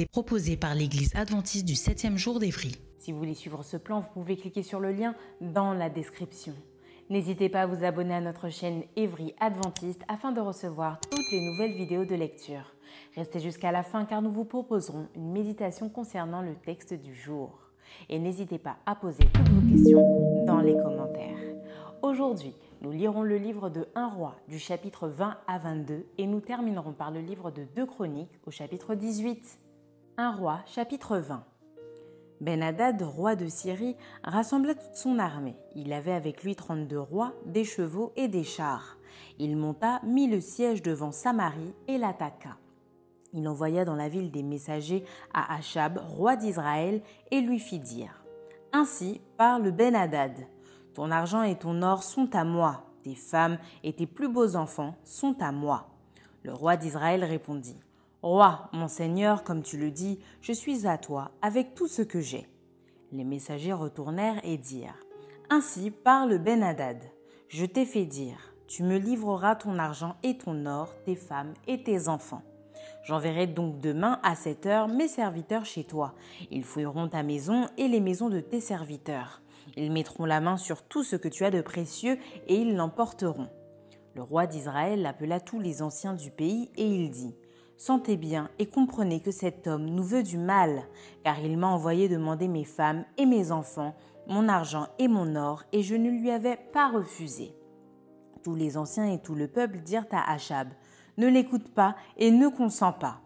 Est proposée par l'Église adventiste du 7e jour d'Évry. Si vous voulez suivre ce plan, vous pouvez cliquer sur le lien dans la description. N'hésitez pas à vous abonner à notre chaîne Évry Adventiste afin de recevoir toutes les nouvelles vidéos de lecture. Restez jusqu'à la fin car nous vous proposerons une méditation concernant le texte du jour. Et n'hésitez pas à poser toutes vos questions dans les commentaires. Aujourd'hui, nous lirons le livre de 1 roi du chapitre 20 à 22 et nous terminerons par le livre de 2 chroniques au chapitre 18. 1 roi chapitre 20. Ben-Hadad, roi de Syrie, rassembla toute son armée. Il avait avec lui 32 rois, des chevaux et des chars. Il monta, mit le siège devant Samarie et l'attaqua. Il envoya dans la ville des messagers à Achab, roi d'Israël, et lui fit dire Ainsi parle Ben-Hadad ton argent et ton or sont à moi, tes femmes et tes plus beaux enfants sont à moi. Le roi d'Israël répondit, Roi, mon Seigneur, comme tu le dis, je suis à toi avec tout ce que j'ai. Les messagers retournèrent et dirent, Ainsi parle Ben-Hadad, je t'ai fait dire, tu me livreras ton argent et ton or, tes femmes et tes enfants. J'enverrai donc demain à cette heure mes serviteurs chez toi. Ils fouilleront ta maison et les maisons de tes serviteurs. Ils mettront la main sur tout ce que tu as de précieux et ils l'emporteront. Le roi d'Israël appela tous les anciens du pays et il dit Sentez bien et comprenez que cet homme nous veut du mal, car il m'a envoyé demander mes femmes et mes enfants, mon argent et mon or, et je ne lui avais pas refusé. Tous les anciens et tout le peuple dirent à Achab Ne l'écoute pas et ne consent pas.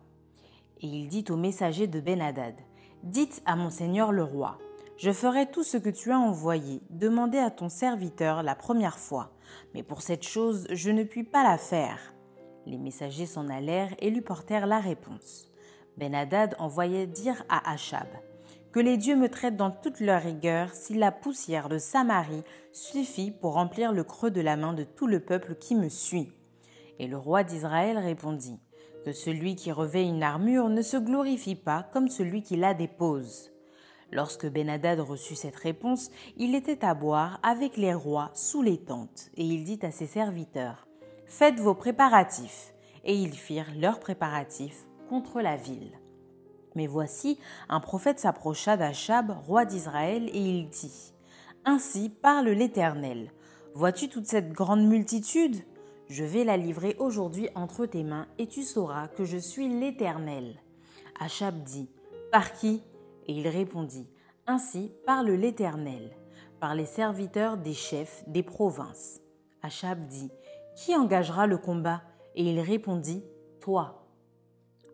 Et il dit aux messagers de Ben-Hadad Dites à mon seigneur le roi je ferai tout ce que tu as envoyé, demandé à ton serviteur la première fois, mais pour cette chose je ne puis pas la faire. Les messagers s'en allèrent et lui portèrent la réponse. Ben-Hadad envoyait dire à Achab Que les dieux me traitent dans toute leur rigueur si la poussière de Samarie suffit pour remplir le creux de la main de tout le peuple qui me suit. Et le roi d'Israël répondit Que celui qui revêt une armure ne se glorifie pas comme celui qui la dépose. Lorsque Ben-Hadad reçut cette réponse, il était à boire avec les rois sous les tentes, et il dit à ses serviteurs Faites vos préparatifs. Et ils firent leurs préparatifs contre la ville. Mais voici, un prophète s'approcha d'Achab, roi d'Israël, et il dit Ainsi parle l'Éternel. Vois-tu toute cette grande multitude? Je vais la livrer aujourd'hui entre tes mains, et tu sauras que je suis l'Éternel. Achab dit Par qui? Et il répondit, Ainsi parle l'Éternel, par les serviteurs des chefs des provinces. Achab dit, Qui engagera le combat? Et il répondit, Toi.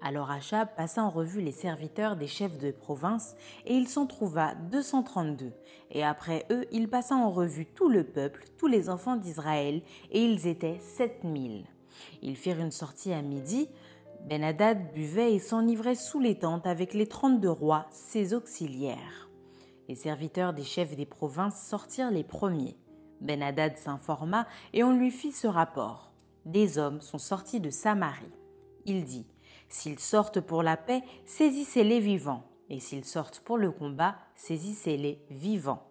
Alors Achab passa en revue les serviteurs des chefs de province, et il s'en trouva 232. Et après eux, il passa en revue tout le peuple, tous les enfants d'Israël, et ils étaient sept mille. Ils firent une sortie à midi, ben-Hadad buvait et s'enivrait sous les tentes avec les trente-deux rois, ses auxiliaires. Les serviteurs des chefs des provinces sortirent les premiers. Ben-Hadad s'informa et on lui fit ce rapport. Des hommes sont sortis de Samarie. Il dit S'ils sortent pour la paix, saisissez-les vivants, et s'ils sortent pour le combat, saisissez-les vivants.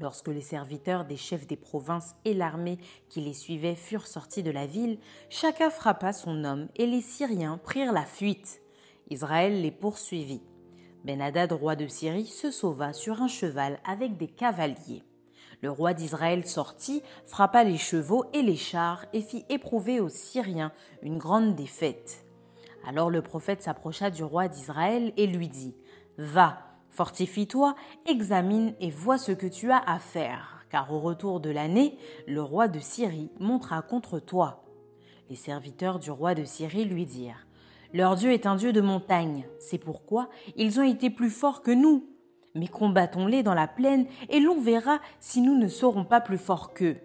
Lorsque les serviteurs des chefs des provinces et l'armée qui les suivaient furent sortis de la ville, chacun frappa son homme et les Syriens prirent la fuite. Israël les poursuivit. Ben-Hadad, roi de Syrie, se sauva sur un cheval avec des cavaliers. Le roi d'Israël sortit, frappa les chevaux et les chars et fit éprouver aux Syriens une grande défaite. Alors le prophète s'approcha du roi d'Israël et lui dit Va, Fortifie-toi, examine et vois ce que tu as à faire, car au retour de l'année, le roi de Syrie montera contre toi. Les serviteurs du roi de Syrie lui dirent Leur Dieu est un Dieu de montagne, c'est pourquoi ils ont été plus forts que nous. Mais combattons-les dans la plaine, et l'on verra si nous ne serons pas plus forts qu'eux.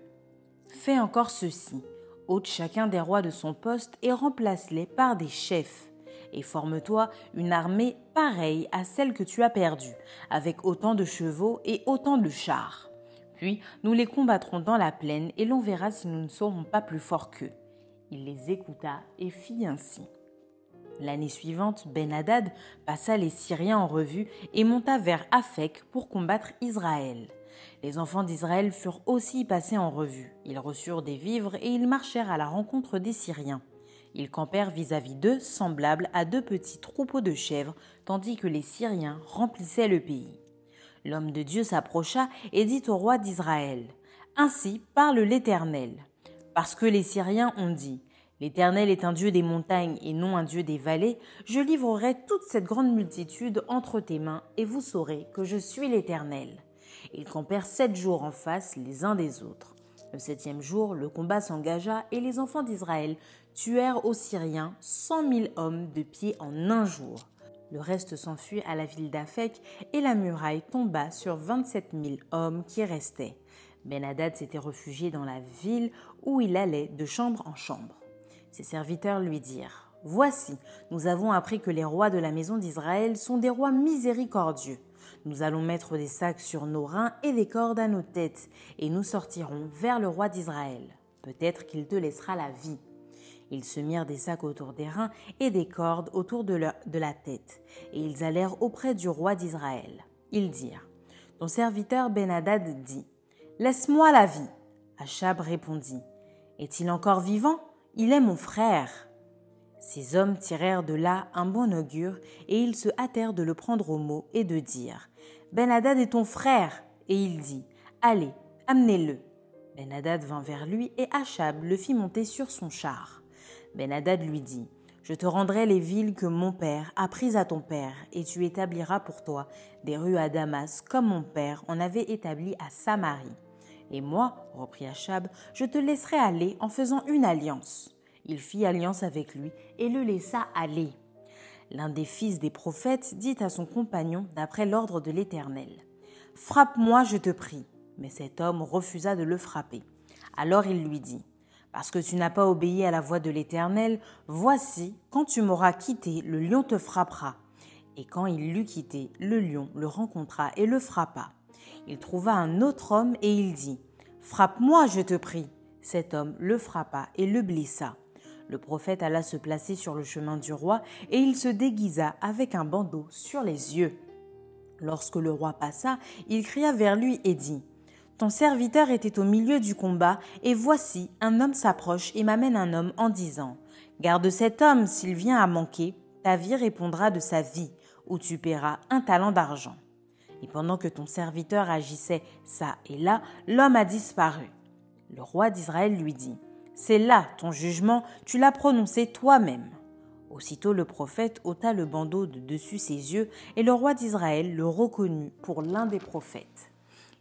Fais encore ceci ôte chacun des rois de son poste et remplace-les par des chefs. Et forme-toi une armée pareille à celle que tu as perdue, avec autant de chevaux et autant de chars. Puis nous les combattrons dans la plaine et l'on verra si nous ne serons pas plus forts qu'eux. Il les écouta et fit ainsi. L'année suivante, Ben-Hadad passa les Syriens en revue et monta vers Aphek pour combattre Israël. Les enfants d'Israël furent aussi passés en revue. Ils reçurent des vivres et ils marchèrent à la rencontre des Syriens. Ils campèrent vis-à-vis d'eux, semblables à deux petits troupeaux de chèvres, tandis que les Syriens remplissaient le pays. L'homme de Dieu s'approcha et dit au roi d'Israël Ainsi parle l'Éternel. Parce que les Syriens ont dit L'Éternel est un Dieu des montagnes et non un Dieu des vallées, je livrerai toute cette grande multitude entre tes mains, et vous saurez que je suis l'Éternel. Ils campèrent sept jours en face les uns des autres. Le septième jour, le combat s'engagea et les enfants d'Israël tuèrent aux Syriens cent mille hommes de pied en un jour. Le reste s'enfuit à la ville d'Afek et la muraille tomba sur vingt-sept mille hommes qui restaient. Ben-Hadad s'était réfugié dans la ville où il allait de chambre en chambre. Ses serviteurs lui dirent Voici, nous avons appris que les rois de la maison d'Israël sont des rois miséricordieux. Nous allons mettre des sacs sur nos reins et des cordes à nos têtes, et nous sortirons vers le roi d'Israël. Peut-être qu'il te laissera la vie. Ils se mirent des sacs autour des reins et des cordes autour de, la tête, et ils allèrent auprès du roi d'Israël. Ils dirent Ton serviteur Ben-Hadad dit Laisse-moi la vie. Achab répondit Est-il encore vivant? Il est mon frère. Ces hommes tirèrent de là un bon augure, et ils se hâtèrent de le prendre au mot et de dire Ben Hadad est ton frère. Et il dit Allez, amenez-le. Ben Hadad vint vers lui, et Achab le fit monter sur son char. Ben Hadad lui dit Je te rendrai les villes que mon père a prises à ton père, et tu établiras pour toi des rues à Damas, comme mon père en avait établi à Samarie. Et moi, reprit Achab, je te laisserai aller en faisant une alliance. Il fit alliance avec lui et le laissa aller. L'un des fils des prophètes dit à son compagnon d'après l'ordre de l'Éternel. Frappe-moi, je te prie. Mais cet homme refusa de le frapper. Alors il lui dit, Parce que tu n'as pas obéi à la voix de l'Éternel, voici, quand tu m'auras quitté, le lion te frappera. Et quand il l'eut quitté, le lion le rencontra et le frappa. Il trouva un autre homme et il dit Frappe-moi, je te prie. Cet homme le frappa et le blessa. Le prophète alla se placer sur le chemin du roi et il se déguisa avec un bandeau sur les yeux. Lorsque le roi passa, il cria vers lui et dit Ton serviteur était au milieu du combat, et voici un homme s'approche et m'amène un homme en disant Garde cet homme, s'il vient à manquer, ta vie répondra de sa vie, ou tu paieras un talent d'argent. Et pendant que ton serviteur agissait ça et là, l'homme a disparu. Le roi d'Israël lui dit, C'est là ton jugement, tu l'as prononcé toi-même. Aussitôt le prophète ôta le bandeau de dessus ses yeux, et le roi d'Israël le reconnut pour l'un des prophètes.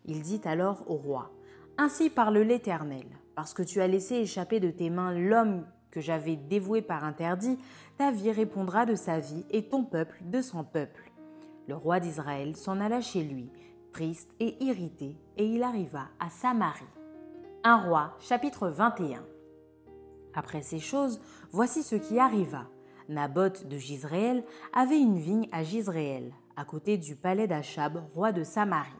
Il dit alors au roi, Ainsi parle l'Éternel, parce que tu as laissé échapper de tes mains l'homme que j'avais dévoué par interdit, ta vie répondra de sa vie et ton peuple de son peuple. Le roi d'Israël s'en alla chez lui, triste et irrité, et il arriva à Samarie. Un roi, chapitre 21. Après ces choses, voici ce qui arriva. Naboth de Gisraël avait une vigne à Gisraël, à côté du palais d'Achab, roi de Samarie.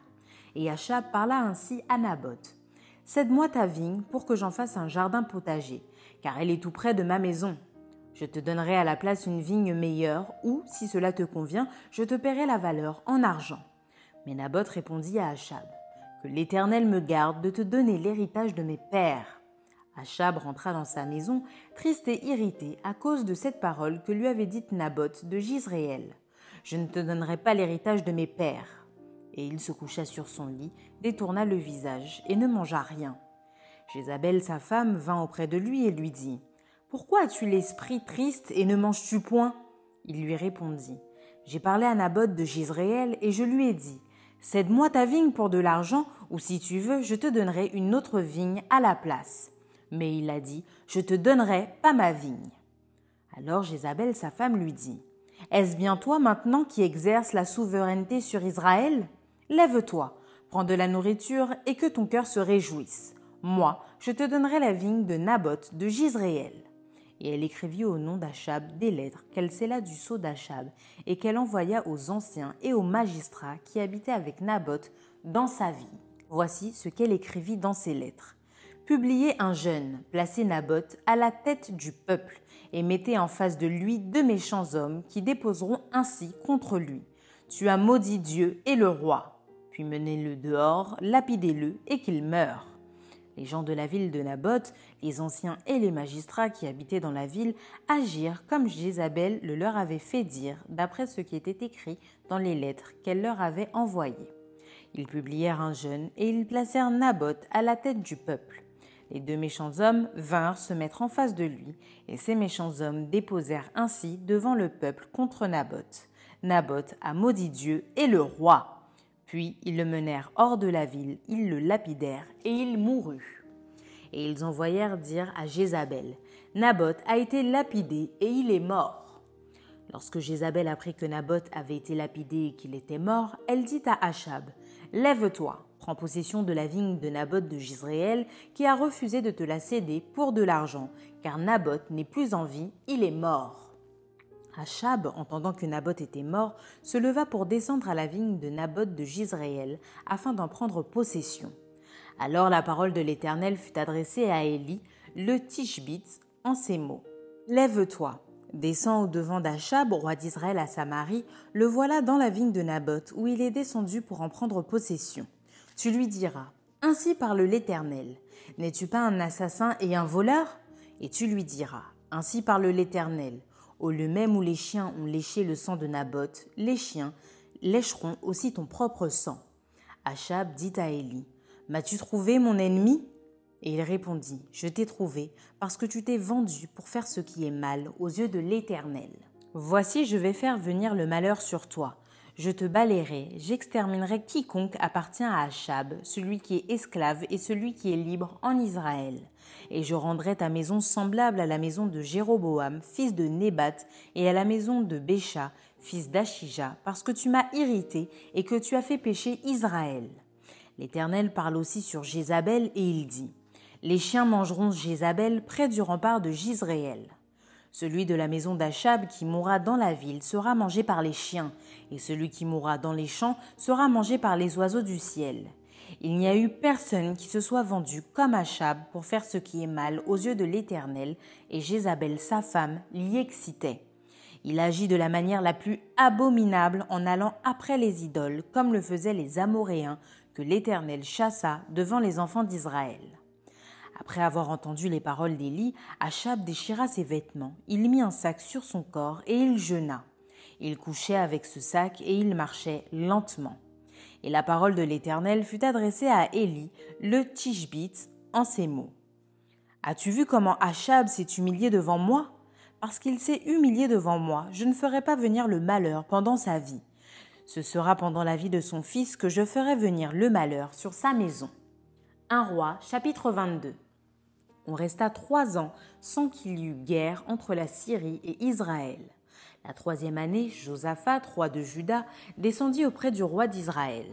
Et Achab parla ainsi à Naboth. Cède-moi ta vigne pour que j'en fasse un jardin potager, car elle est tout près de ma maison, je te donnerai à la place une vigne meilleure, ou, si cela te convient, je te paierai la valeur en argent. Mais Naboth répondit à Achab Que l'Éternel me garde de te donner l'héritage de mes pères. Achab rentra dans sa maison, triste et irrité à cause de cette parole que lui avait dite Naboth de Gisraël. Je ne te donnerai pas l'héritage de mes pères. Et il se coucha sur son lit, détourna le visage et ne mangea rien. Jézabel, sa femme, vint auprès de lui et lui dit pourquoi as-tu l'esprit triste et ne manges-tu point? Il lui répondit J'ai parlé à Naboth de Gisraël et je lui ai dit Cède-moi ta vigne pour de l'argent, ou si tu veux, je te donnerai une autre vigne à la place. Mais il a dit Je te donnerai pas ma vigne. Alors Jézabel, sa femme, lui dit Est-ce bien toi maintenant qui exerces la souveraineté sur Israël? Lève-toi, prends de la nourriture et que ton cœur se réjouisse. Moi, je te donnerai la vigne de Naboth de Gisréel. Et elle écrivit au nom d'Achab des lettres qu'elle scella du sceau d'Achab et qu'elle envoya aux anciens et aux magistrats qui habitaient avec Naboth dans sa vie. Voici ce qu'elle écrivit dans ces lettres. Publiez un jeune, placez Naboth à la tête du peuple, et mettez en face de lui deux méchants hommes qui déposeront ainsi contre lui. Tu as maudit Dieu et le roi. Puis menez-le dehors, lapidez-le et qu'il meure. Les gens de la ville de Naboth, les anciens et les magistrats qui habitaient dans la ville agirent comme Jézabel le leur avait fait dire, d'après ce qui était écrit dans les lettres qu'elle leur avait envoyées. Ils publièrent un jeûne et ils placèrent Naboth à la tête du peuple. Les deux méchants hommes vinrent se mettre en face de lui, et ces méchants hommes déposèrent ainsi devant le peuple contre Naboth. Naboth a maudit Dieu et le roi. Puis ils le menèrent hors de la ville, ils le lapidèrent, et il mourut. Et ils envoyèrent dire à Jézabel, Naboth a été lapidé, et il est mort. Lorsque Jézabel apprit que Naboth avait été lapidé et qu'il était mort, elle dit à Achab, Lève-toi, prends possession de la vigne de Naboth de Gisréel, qui a refusé de te la céder pour de l'argent, car Naboth n'est plus en vie, il est mort. Achab, entendant que Naboth était mort, se leva pour descendre à la vigne de Naboth de Gisréel, afin d'en prendre possession. Alors la parole de l'Éternel fut adressée à Élie, le Tishbite, en ces mots. Lève-toi, descends au-devant d'Achab, roi d'Israël à Samarie, le voilà dans la vigne de Naboth, où il est descendu pour en prendre possession. Tu lui diras, Ainsi parle l'Éternel. N'es-tu pas un assassin et un voleur? Et tu lui diras, Ainsi parle l'Éternel. Au lieu même où les chiens ont léché le sang de Naboth, les chiens lécheront aussi ton propre sang. Achab dit à Élie M'as-tu trouvé mon ennemi? Et il répondit Je t'ai trouvé parce que tu t'es vendu pour faire ce qui est mal aux yeux de l'Éternel. Voici, je vais faire venir le malheur sur toi. Je te balayerai, j'exterminerai quiconque appartient à Achab, celui qui est esclave et celui qui est libre en Israël et je rendrai ta maison semblable à la maison de Jéroboam, fils de Nébat, et à la maison de Bécha, fils d'Achija, parce que tu m'as irrité et que tu as fait pécher Israël. L'Éternel parle aussi sur Jézabel et il dit Les chiens mangeront Jézabel près du rempart de Gisréel. Celui de la maison d'Achab qui mourra dans la ville sera mangé par les chiens, et celui qui mourra dans les champs sera mangé par les oiseaux du ciel. Il n'y a eu personne qui se soit vendu comme Achab pour faire ce qui est mal aux yeux de l'Éternel, et Jézabel, sa femme, l'y excitait. Il agit de la manière la plus abominable en allant après les idoles, comme le faisaient les Amoréens, que l'Éternel chassa devant les enfants d'Israël. Après avoir entendu les paroles d'Élie, Achab déchira ses vêtements, il mit un sac sur son corps et il jeûna. Il couchait avec ce sac et il marchait lentement. Et la parole de l'Éternel fut adressée à Élie, le Tishbite, en ces mots. As-tu vu comment Achab s'est humilié devant moi? Parce qu'il s'est humilié devant moi, je ne ferai pas venir le malheur pendant sa vie. Ce sera pendant la vie de son fils que je ferai venir le malheur sur sa maison. Roi, chapitre 22. On resta trois ans sans qu'il y eût guerre entre la Syrie et Israël. La troisième année, Josaphat, roi de Juda, descendit auprès du roi d'Israël.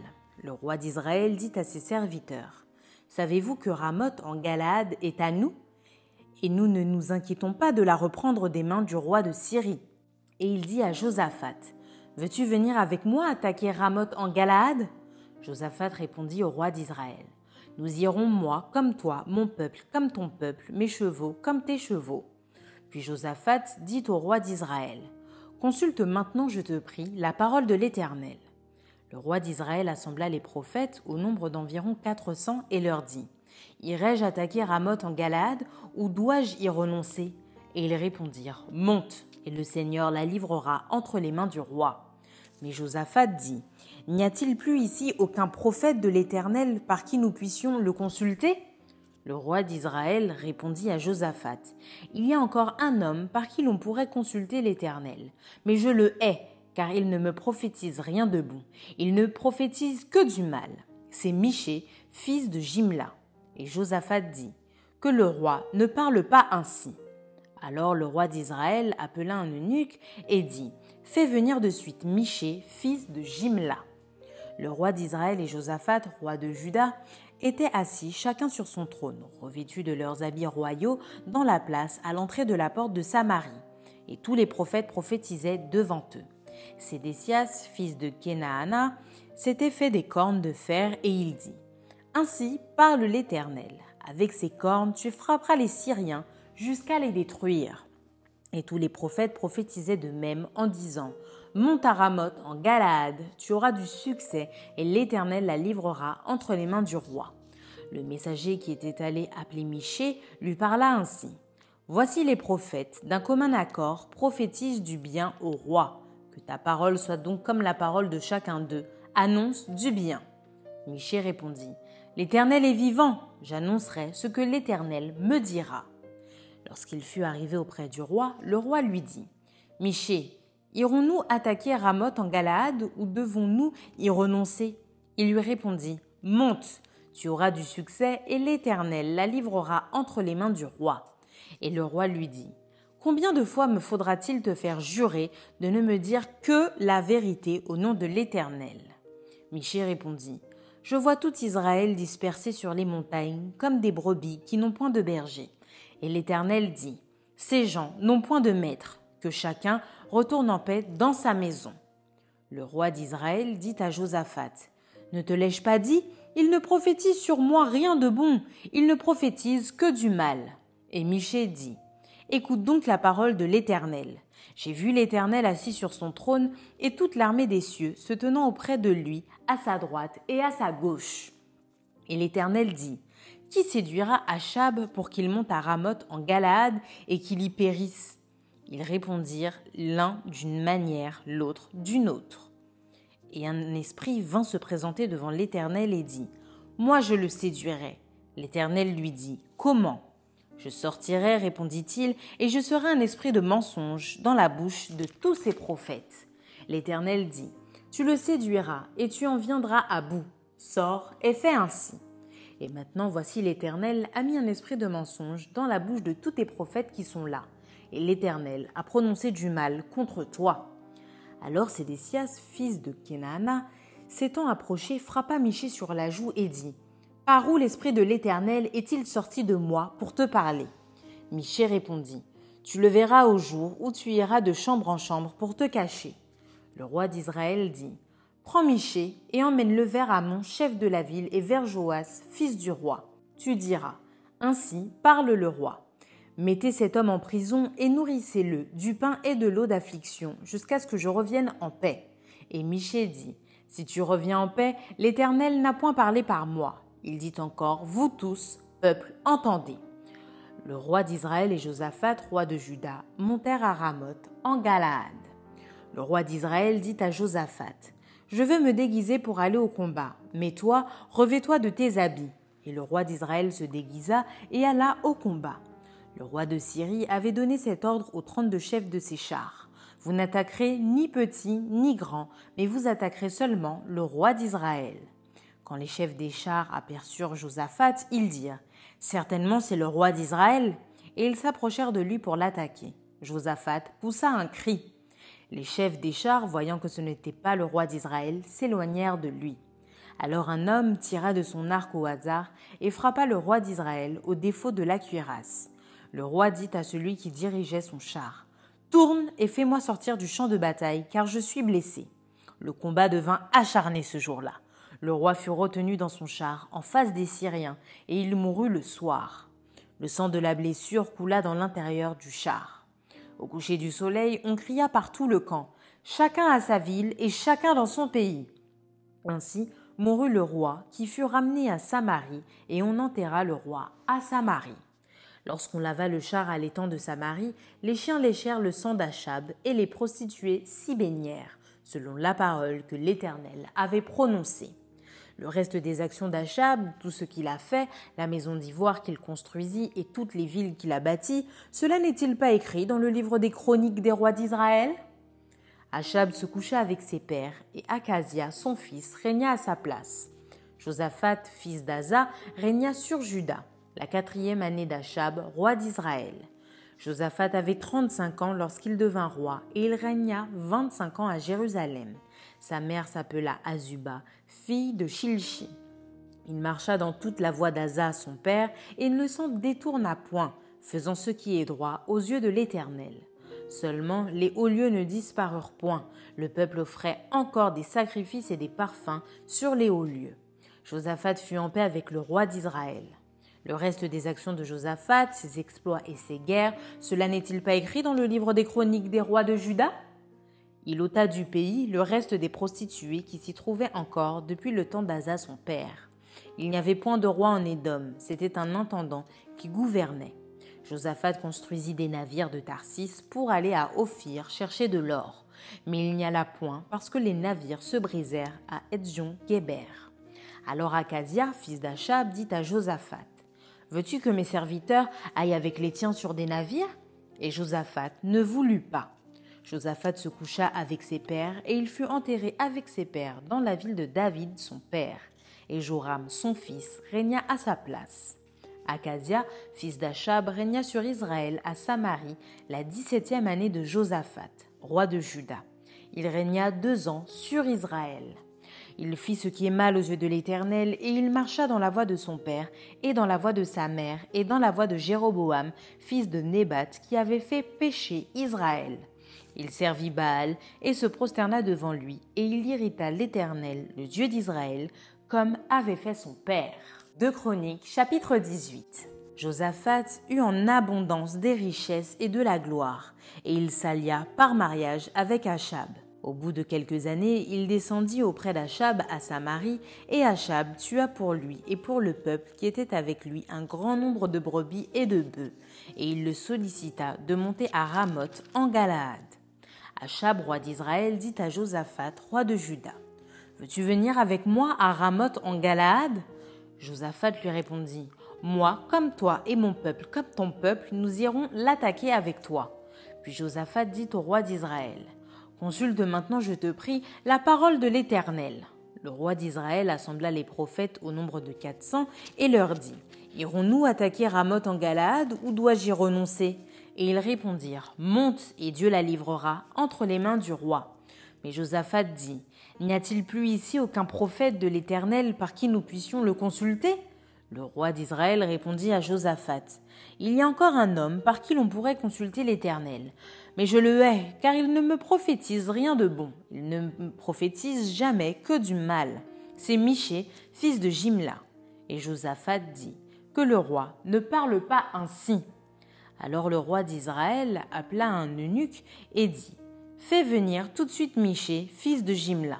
Le roi d'Israël dit à ses serviteurs Savez-vous que Ramoth en Galaad est à nous? Et nous ne nous inquiétons pas de la reprendre des mains du roi de Syrie. Et il dit à Josaphat Veux-tu venir avec moi attaquer Ramoth en Galaad? Josaphat répondit au roi d'Israël Nous irons, moi, comme toi, mon peuple, comme ton peuple, mes chevaux, comme tes chevaux. Puis Josaphat dit au roi d'Israël Consulte maintenant, je te prie, la parole de l'Éternel. Le roi d'Israël assembla les prophètes au nombre d'environ quatre cents et leur dit Irai-je attaquer Ramoth en Galaad ou dois-je y renoncer? Et ils répondirent Monte, et le Seigneur la livrera entre les mains du roi. Mais Josaphat dit N'y a-t-il plus ici aucun prophète de l'Éternel par qui nous puissions le consulter? Le roi d'Israël répondit à Josaphat, Il y a encore un homme par qui l'on pourrait consulter l'Éternel, mais je le hais, car il ne me prophétise rien de bon, il ne prophétise que du mal. C'est Miché, fils de Jimla. Et Josaphat dit, que le roi ne parle pas ainsi. Alors le roi d'Israël appela un eunuque et dit Fais venir de suite Miché, fils de Jimla. Le roi d'Israël et Josaphat, roi de Juda, étaient assis chacun sur son trône, revêtus de leurs habits royaux, dans la place à l'entrée de la porte de Samarie. Et tous les prophètes prophétisaient devant eux. Sédécias, fils de Kenaana, s'était fait des cornes de fer et il dit Ainsi parle l'Éternel. Avec ces cornes, tu frapperas les Syriens jusqu'à les détruire. Et tous les prophètes prophétisaient de même en disant Monte à Ramoth en Galaad, tu auras du succès, et l'Éternel la livrera entre les mains du roi. Le messager qui était allé appeler Miché lui parla ainsi. Voici les prophètes, d'un commun accord, prophétisent du bien au roi. Que ta parole soit donc comme la parole de chacun d'eux, annonce du bien. Miché répondit. L'Éternel est vivant, j'annoncerai ce que l'Éternel me dira. Lorsqu'il fut arrivé auprès du roi, le roi lui dit. Miché, Irons-nous attaquer Ramoth en Galaad ou devons-nous y renoncer? Il lui répondit Monte, tu auras du succès et l'Éternel la livrera entre les mains du roi. Et le roi lui dit Combien de fois me faudra-t-il te faire jurer de ne me dire que la vérité au nom de l'Éternel? Miché répondit Je vois tout Israël dispersé sur les montagnes comme des brebis qui n'ont point de berger. Et l'Éternel dit Ces gens n'ont point de maître, que chacun retourne en paix dans sa maison. Le roi d'Israël dit à Josaphat Ne te l'ai-je pas dit Il ne prophétise sur moi rien de bon, il ne prophétise que du mal. Et Michée dit Écoute donc la parole de l'Éternel. J'ai vu l'Éternel assis sur son trône et toute l'armée des cieux se tenant auprès de lui, à sa droite et à sa gauche. Et l'Éternel dit Qui séduira Achab pour qu'il monte à Ramoth en Galaad et qu'il y périsse ils répondirent l'un d'une manière, l'autre d'une autre. Et un esprit vint se présenter devant l'Éternel et dit, Moi je le séduirai. L'Éternel lui dit, Comment Je sortirai, répondit-il, et je serai un esprit de mensonge dans la bouche de tous ses prophètes. L'Éternel dit, Tu le séduiras, et tu en viendras à bout. Sors et fais ainsi. Et maintenant voici l'Éternel a mis un esprit de mensonge dans la bouche de tous tes prophètes qui sont là et l'Éternel a prononcé du mal contre toi. Alors Sédécias, fils de Kenaana, s'étant approché, frappa Miché sur la joue et dit Par où l'Esprit de l'Éternel est-il sorti de moi pour te parler? Miché répondit Tu le verras au jour où tu iras de chambre en chambre pour te cacher. Le roi d'Israël dit Prends Miché et emmène-le vers Amon, chef de la ville, et vers Joas, fils du roi. Tu diras Ainsi parle le roi. Mettez cet homme en prison et nourrissez-le du pain et de l'eau d'affliction jusqu'à ce que je revienne en paix. Et Michée dit, Si tu reviens en paix, l'Éternel n'a point parlé par moi. Il dit encore, Vous tous, peuple, entendez. Le roi d'Israël et Josaphat, roi de Juda, montèrent à Ramoth, en Galaad. Le roi d'Israël dit à Josaphat, Je veux me déguiser pour aller au combat, mais toi, revêt-toi de tes habits. Et le roi d'Israël se déguisa et alla au combat. Le roi de Syrie avait donné cet ordre aux trente-deux chefs de ses chars. Vous n'attaquerez ni petit ni grand, mais vous attaquerez seulement le roi d'Israël. Quand les chefs des chars aperçurent Josaphat, ils dirent Certainement c'est le roi d'Israël. Et ils s'approchèrent de lui pour l'attaquer. Josaphat poussa un cri. Les chefs des chars, voyant que ce n'était pas le roi d'Israël, s'éloignèrent de lui. Alors un homme tira de son arc au hasard et frappa le roi d'Israël au défaut de la cuirasse. Le roi dit à celui qui dirigeait son char Tourne et fais-moi sortir du champ de bataille, car je suis blessé. Le combat devint acharné ce jour-là. Le roi fut retenu dans son char, en face des Syriens, et il mourut le soir. Le sang de la blessure coula dans l'intérieur du char. Au coucher du soleil, on cria par tout le camp, chacun à sa ville et chacun dans son pays. Ainsi mourut le roi, qui fut ramené à Samarie, et on enterra le roi à Samarie. Lorsqu'on lava le char à l'étang de Samarie, les chiens léchèrent le sang d'Achab et les prostituées s'y baignèrent, selon la parole que l'Éternel avait prononcée. Le reste des actions d'Achab, tout ce qu'il a fait, la maison d'ivoire qu'il construisit et toutes les villes qu'il a bâties, cela n'est-il pas écrit dans le livre des chroniques des rois d'Israël? Achab se coucha avec ses pères et Acasia, son fils, régna à sa place. Josaphat, fils d'Aza, régna sur Juda. la quatrième année d'Achab, roi d'Israël. Josaphat avait 35 ans lorsqu'il devint roi et il régna 25 ans à Jérusalem. Sa mère s'appela Azuba, fille de Shilchi. Il marcha dans toute la voie d'Aza, son père, et ne s'en détourna point, faisant ce qui est droit aux yeux de l'Éternel. Seulement les hauts lieux ne disparurent point, le peuple offrait encore des sacrifices et des parfums sur les hauts lieux. Josaphat fut en paix avec le roi d'Israël. Le reste des actions de Josaphat, ses exploits et ses guerres, cela n'est-il pas écrit dans le livre des chroniques des rois de Juda? Il ôta du pays le reste des prostituées qui s'y trouvaient encore depuis le temps d'Asa son père. Il n'y avait point de roi en Édom, c'était un intendant qui gouvernait. Josaphat construisit des navires de Tarsis pour aller à Ophir chercher de l'or. Mais il n'y alla point parce que les navires se brisèrent à Edzion-Géber. Alors Acasia, fils d'Achab, dit à Josaphat Veux-tu que mes serviteurs aillent avec les tiens sur des navires? Et Josaphat ne voulut pas. Josaphat se coucha avec ses pères, et il fut enterré avec ses pères dans la ville de David, son père. Et Joram, son fils, régna à sa place. Acasia, fils d'Achab, régna sur Israël à Samarie la dix-septième année de Josaphat, roi de Juda. Il régna deux ans sur Israël. Il fit ce qui est mal aux yeux de l'Éternel, et il marcha dans la voie de son père, et dans la voie de sa mère, et dans la voie de Jéroboam, fils de Nébat, qui avait fait pécher Israël. Il servit Baal, et se prosterna devant lui, et il irrita l'Éternel, le Dieu d'Israël, comme avait fait son père. De Chroniques, chapitre 18. Josaphat eut en abondance des richesses et de la gloire, et il s'allia par mariage avec Achab. Au bout de quelques années, il descendit auprès d'Achab à Samarie, et Achab tua pour lui et pour le peuple qui était avec lui un grand nombre de brebis et de bœufs, et il le sollicita de monter à Ramoth en Galaad. Achab, roi d'Israël, dit à Josaphat, roi de Juda, Veux-tu venir avec moi à Ramoth en Galaad? Josaphat lui répondit, Moi, comme toi et mon peuple, comme ton peuple, nous irons l'attaquer avec toi. Puis Josaphat dit au roi d'Israël, Consulte maintenant, je te prie, la parole de l'Éternel. Le roi d'Israël assembla les prophètes au nombre de quatre cents et leur dit Irons-nous attaquer Ramoth en Galaad ou dois-je y renoncer? Et ils répondirent Monte et Dieu la livrera entre les mains du roi. Mais Josaphat dit N'y a-t-il plus ici aucun prophète de l'Éternel par qui nous puissions le consulter? Le roi d'Israël répondit à Josaphat Il y a encore un homme par qui l'on pourrait consulter l'Éternel mais je le hais, car il ne me prophétise rien de bon. Il ne me prophétise jamais que du mal. C'est Miché, fils de Jimla. Et Josaphat dit Que le roi ne parle pas ainsi. Alors le roi d'Israël appela un eunuque et dit Fais venir tout de suite Miché, fils de Jimla.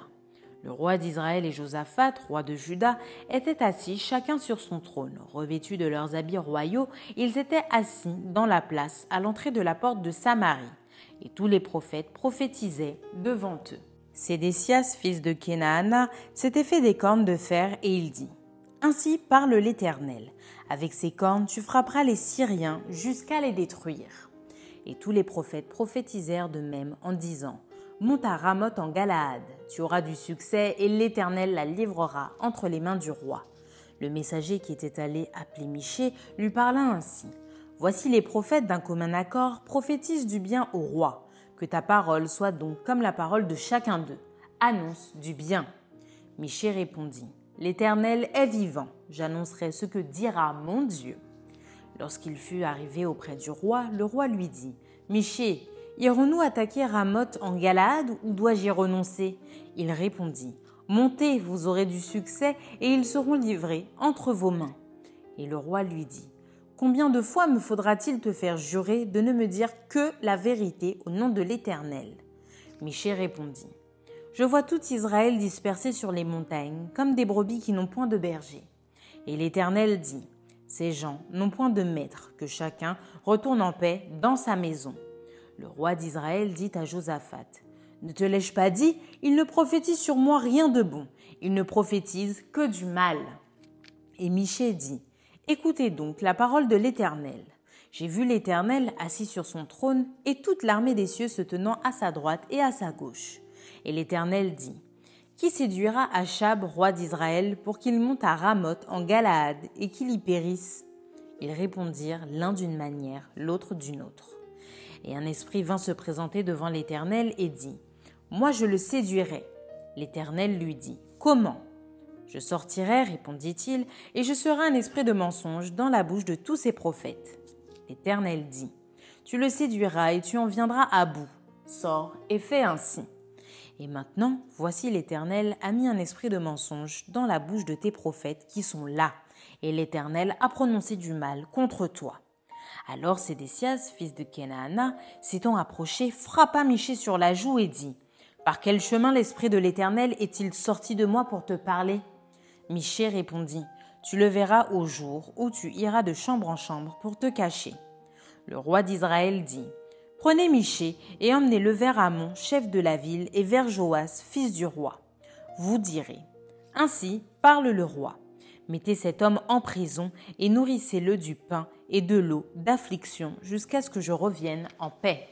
Le roi d'Israël et Josaphat, roi de Juda, étaient assis chacun sur son trône. Revêtus de leurs habits royaux, ils étaient assis dans la place à l'entrée de la porte de Samarie et tous les prophètes prophétisaient devant eux. Sédécias, fils de Kenaana, s'était fait des cornes de fer et il dit Ainsi parle l'Éternel Avec ces cornes, tu frapperas les Syriens jusqu'à les détruire. Et tous les prophètes prophétisèrent de même en disant Monte à Ramoth en Galaad, tu auras du succès et l'Éternel la livrera entre les mains du roi. Le messager qui était allé appeler Miché lui parla ainsi Voici les prophètes d'un commun accord prophétisent du bien au roi. Que ta parole soit donc comme la parole de chacun d'eux. Annonce du bien. Miché répondit L'Éternel est vivant. J'annoncerai ce que dira mon Dieu. Lorsqu'il fut arrivé auprès du roi, le roi lui dit Miché, irons-nous attaquer Ramoth en Galade ou dois-je y renoncer? Il répondit Montez, vous aurez du succès et ils seront livrés entre vos mains. Et le roi lui dit Combien de fois me faudra-t-il te faire jurer de ne me dire que la vérité au nom de l'Éternel? Miché répondit Je vois tout Israël dispersé sur les montagnes, comme des brebis qui n'ont point de berger. Et l'Éternel dit Ces gens n'ont point de maître, que chacun retourne en paix dans sa maison. Le roi d'Israël dit à Josaphat Ne te l'ai-je pas dit Il ne prophétise sur moi rien de bon, il ne prophétise que du mal. Et Miché dit Écoutez donc la parole de l'Éternel. J'ai vu l'Éternel assis sur son trône et toute l'armée des cieux se tenant à sa droite et à sa gauche. Et l'Éternel dit, Qui séduira Achab, roi d'Israël, pour qu'il monte à Ramoth en Galaad et qu'il y périsse? Ils répondirent l'un d'une manière, l'autre d'une autre. Et un esprit vint se présenter devant l'Éternel et dit, Moi je le séduirai. L'Éternel lui dit, Comment Je sortirai, répondit-il, et je serai un esprit de mensonge dans la bouche de tous ses prophètes. L'Éternel dit, Tu le séduiras et tu en viendras à bout. Sors et fais ainsi. Et maintenant, voici l'Éternel a mis un esprit de mensonge dans la bouche de tes prophètes qui sont là, et l'Éternel a prononcé du mal contre toi. Alors Sédécias, fils de Kenaana, s'étant approché, frappa Miché sur la joue et dit Par quel chemin l'Esprit de l'Éternel est-il sorti de moi pour te parler? Miché répondit Tu le verras au jour où tu iras de chambre en chambre pour te cacher. Le roi d'Israël dit Prenez Miché et emmenez-le vers Amon, chef de la ville, et vers Joas, fils du roi. Vous direz Ainsi parle le roi. Mettez cet homme en prison et nourrissez-le du pain et de l'eau d'affliction jusqu'à ce que je revienne en paix.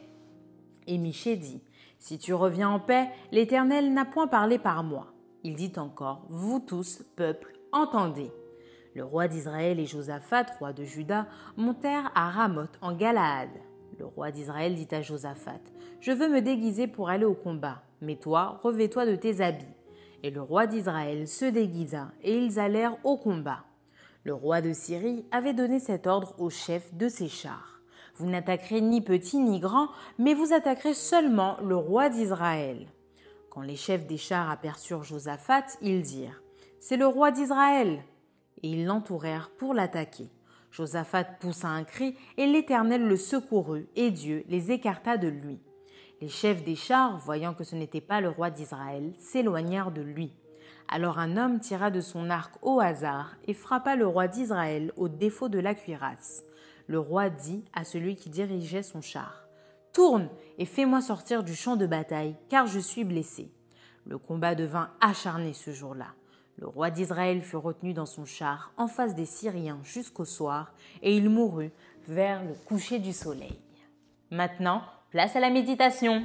Et Michée dit, Si tu reviens en paix, l'Éternel n'a point parlé par moi. Il dit encore, Vous tous, peuple, entendez. Le roi d'Israël et Josaphat, roi de Juda, montèrent à Ramoth en Galaad. Le roi d'Israël dit à Josaphat, Je veux me déguiser pour aller au combat, mais toi, revêt-toi de tes habits. Et le roi d'Israël se déguisa, et ils allèrent au combat. Le roi de Syrie avait donné cet ordre au chef de ses chars. Vous n'attaquerez ni petit ni grand, mais vous attaquerez seulement le roi d'Israël. Quand les chefs des chars aperçurent Josaphat, ils dirent C'est le roi d'Israël. Et ils l'entourèrent pour l'attaquer. Josaphat poussa un cri, et l'Éternel le secourut, et Dieu les écarta de lui. Les chefs des chars, voyant que ce n'était pas le roi d'Israël, s'éloignèrent de lui. Alors un homme tira de son arc au hasard et frappa le roi d'Israël au défaut de la cuirasse. Le roi dit à celui qui dirigeait son char Tourne et fais-moi sortir du champ de bataille, car je suis blessé. Le combat devint acharné ce jour-là. Le roi d'Israël fut retenu dans son char en face des Syriens jusqu'au soir, et il mourut vers le coucher du soleil. Maintenant, Place à la méditation.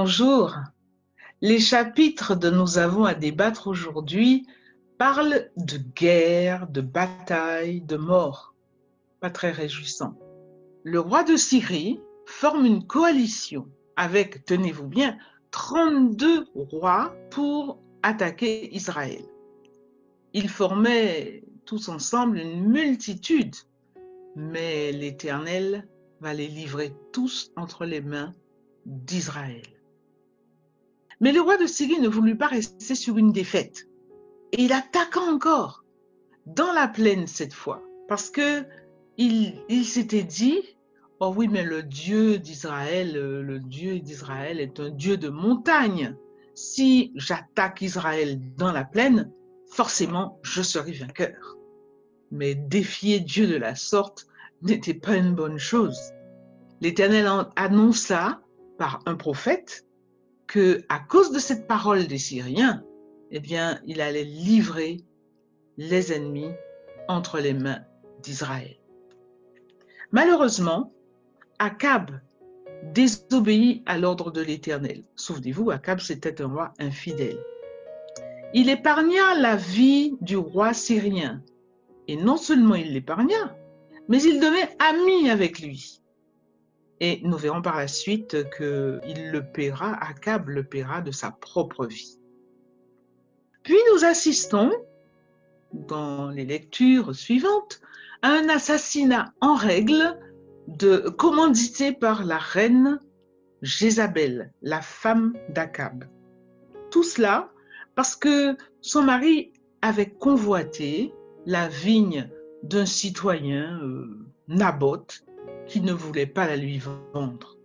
Bonjour. Les chapitres dont nous avons à débattre aujourd'hui parlent de guerre, de bataille, de mort pas très réjouissant. Le roi de Syrie forme une coalition avec, tenez-vous bien, 32 rois pour attaquer Israël. Ils formaient tous ensemble une multitude, mais l'Éternel va les livrer tous entre les mains d'Israël. Mais le roi de Syrie ne voulut pas rester sur une défaite. Et il attaqua encore, dans la plaine cette fois, parce que il, s'était dit, oh oui, mais le Dieu d'Israël, le Dieu d'Israël est un Dieu de montagne. Si j'attaque Israël dans la plaine, forcément, je serai vainqueur. Mais défier Dieu de la sorte n'était pas une bonne chose. L'Éternel annonça par un prophète que, à cause de cette parole des Syriens, eh bien, il allait livrer les ennemis entre les mains d'Israël. Malheureusement, Akab désobéit à l'ordre de l'Éternel. Souvenez-vous, Akab, c'était un roi infidèle. Il épargna la vie du roi syrien. Et non seulement il l'épargna, mais il devint ami avec lui. Et nous verrons par la suite qu'il le paiera, Akab le paiera de sa propre vie. Puis nous assistons, dans les lectures suivantes, un assassinat en règle commandité par la reine Jézabel, la femme d'Akab. Tout cela parce que son mari avait convoité la vigne d'un citoyen, euh, Naboth, qui ne voulait pas la lui vendre.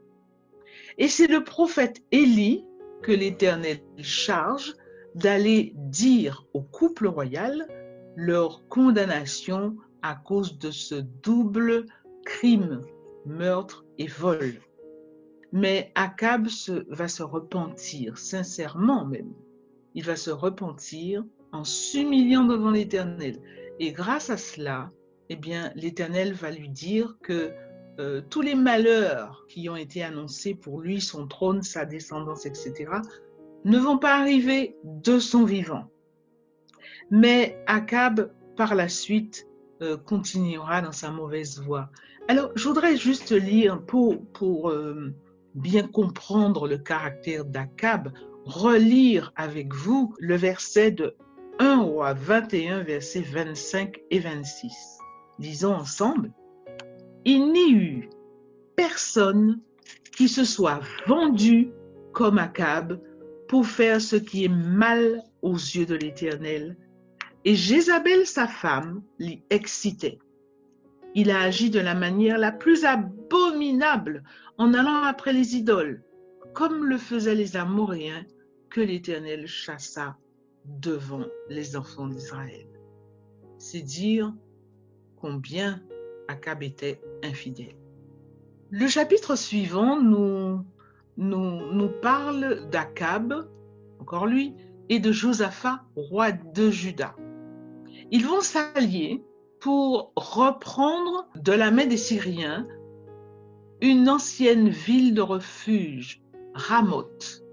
Et c'est le prophète Élie que l'Éternel charge d'aller dire au couple royal leur condamnation à cause de ce double crime, meurtre et vol. Mais Akab va se repentir, sincèrement même. Il va se repentir en s'humiliant devant l'Éternel. Et grâce à cela, eh bien, l'Éternel va lui dire que euh, tous les malheurs qui ont été annoncés pour lui, son trône, sa descendance, etc., ne vont pas arriver de son vivant. Mais Akab, par la suite, euh, continuera dans sa mauvaise voie. Alors, je voudrais juste lire pour, pour euh, bien comprendre le caractère d'Akab, relire avec vous le verset de 1 roi 21, versets 25 et 26. Lisons ensemble. Il n'y eut personne qui se soit vendu comme Akab pour faire ce qui est mal aux yeux de l'Éternel. Et Jézabel, sa femme, l'y excitait. Il a agi de la manière la plus abominable en allant après les idoles, comme le faisaient les Amoréens que l'Éternel chassa devant les enfants d'Israël. C'est dire combien Akab était infidèle. Le chapitre suivant nous, nous, nous parle d'Akab, encore lui, et de Josaphat, roi de Juda. Ils vont s'allier pour reprendre de la main des Syriens une ancienne ville de refuge, Ramoth.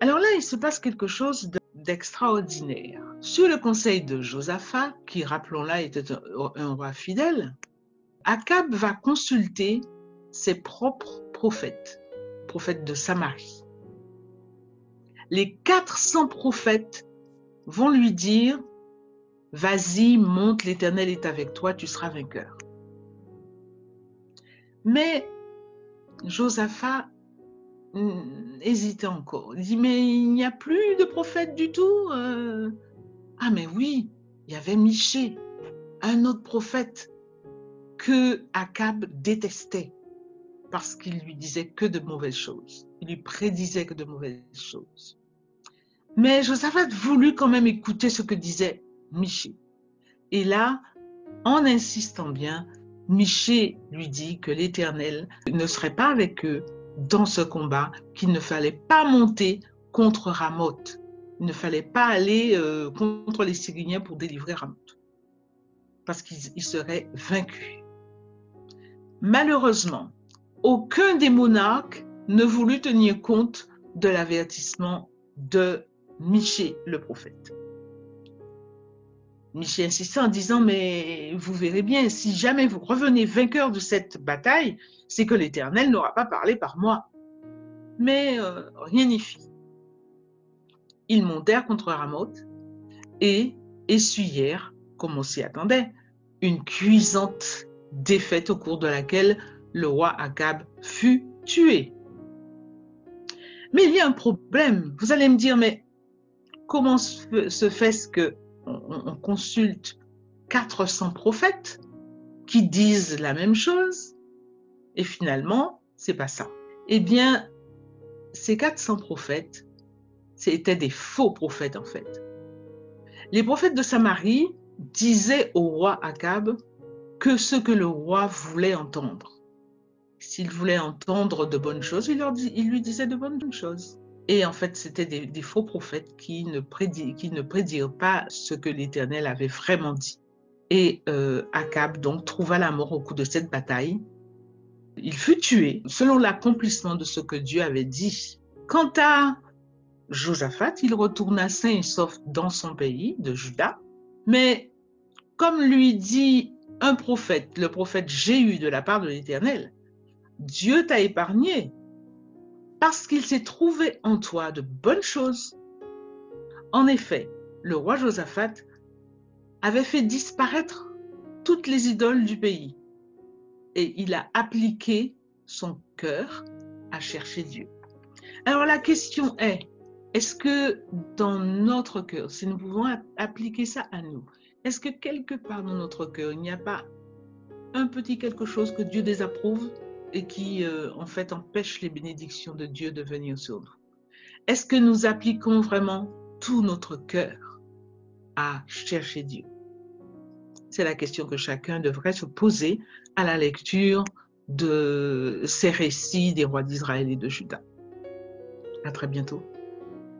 Alors là, il se passe quelque chose d'extraordinaire. Sur le conseil de Josaphat, qui, rappelons-la, était un roi fidèle, Akab va consulter ses propres prophètes, prophètes de Samarie. Les 400 prophètes vont lui dire, vas-y, monte, l'Éternel est avec toi, tu seras vainqueur. Mais Josaphat hmm, hésitait encore. Il dit, mais il n'y a plus de prophète du tout. Euh. Ah, mais oui, il y avait Miché, un autre prophète que Akab détestait parce qu'il lui disait que de mauvaises choses. Il lui prédisait que de mauvaises choses. Mais Josaphat voulut quand même écouter ce que disait Miché. Et là, en insistant bien, Miché lui dit que l'Éternel ne serait pas avec eux dans ce combat, qu'il ne fallait pas monter contre Ramoth. Il ne fallait pas aller euh, contre les Syriens pour délivrer Ramoth, parce qu'ils seraient vaincus. Malheureusement, aucun des monarques ne voulut tenir compte de l'avertissement de Miché le prophète. Michel insistait en disant, mais vous verrez bien, si jamais vous revenez vainqueur de cette bataille, c'est que l'Éternel n'aura pas parlé par moi. Mais euh, rien n'y fit. Ils montèrent contre Ramoth et essuyèrent, comme on s'y attendait, une cuisante défaite au cours de laquelle le roi Akab fut tué. Mais il y a un problème. Vous allez me dire, mais comment se fait-ce que on, consulte 400 prophètes qui disent la même chose et finalement, c'est pas ça. Eh bien, ces 400 prophètes, c'était des faux prophètes en fait. Les prophètes de Samarie disaient au roi Akab que ce que le roi voulait entendre. S'il voulait entendre de bonnes choses, il, il lui disait de bonnes choses. Et en fait, c'était des, faux prophètes qui ne, qui ne prédirent pas ce que l'Éternel avait vraiment dit. Et euh, Akab donc trouva la mort au cours de cette bataille. Il fut tué selon l'accomplissement de ce que Dieu avait dit. Quant à Josaphat, il retourna sain et sauf dans son pays de Juda. Mais comme lui dit un prophète, le prophète Jéhu de la part de l'Éternel, Dieu t'a épargné parce qu'il s'est trouvé en toi de bonnes choses. En effet, le roi Josaphat avait fait disparaître toutes les idoles du pays et il a appliqué son cœur à chercher Dieu. Alors la question est, est-ce que dans notre cœur, si nous pouvons appliquer ça à nous, est-ce que quelque part dans notre cœur, il n'y a pas un petit quelque chose que Dieu désapprouve et qui, euh, en fait, empêche les bénédictions de Dieu de venir sur nous? Est-ce que nous appliquons vraiment tout notre cœur à chercher Dieu? C'est la question que chacun devrait se poser à la lecture de ces récits des rois d'Israël et de Juda. À très bientôt.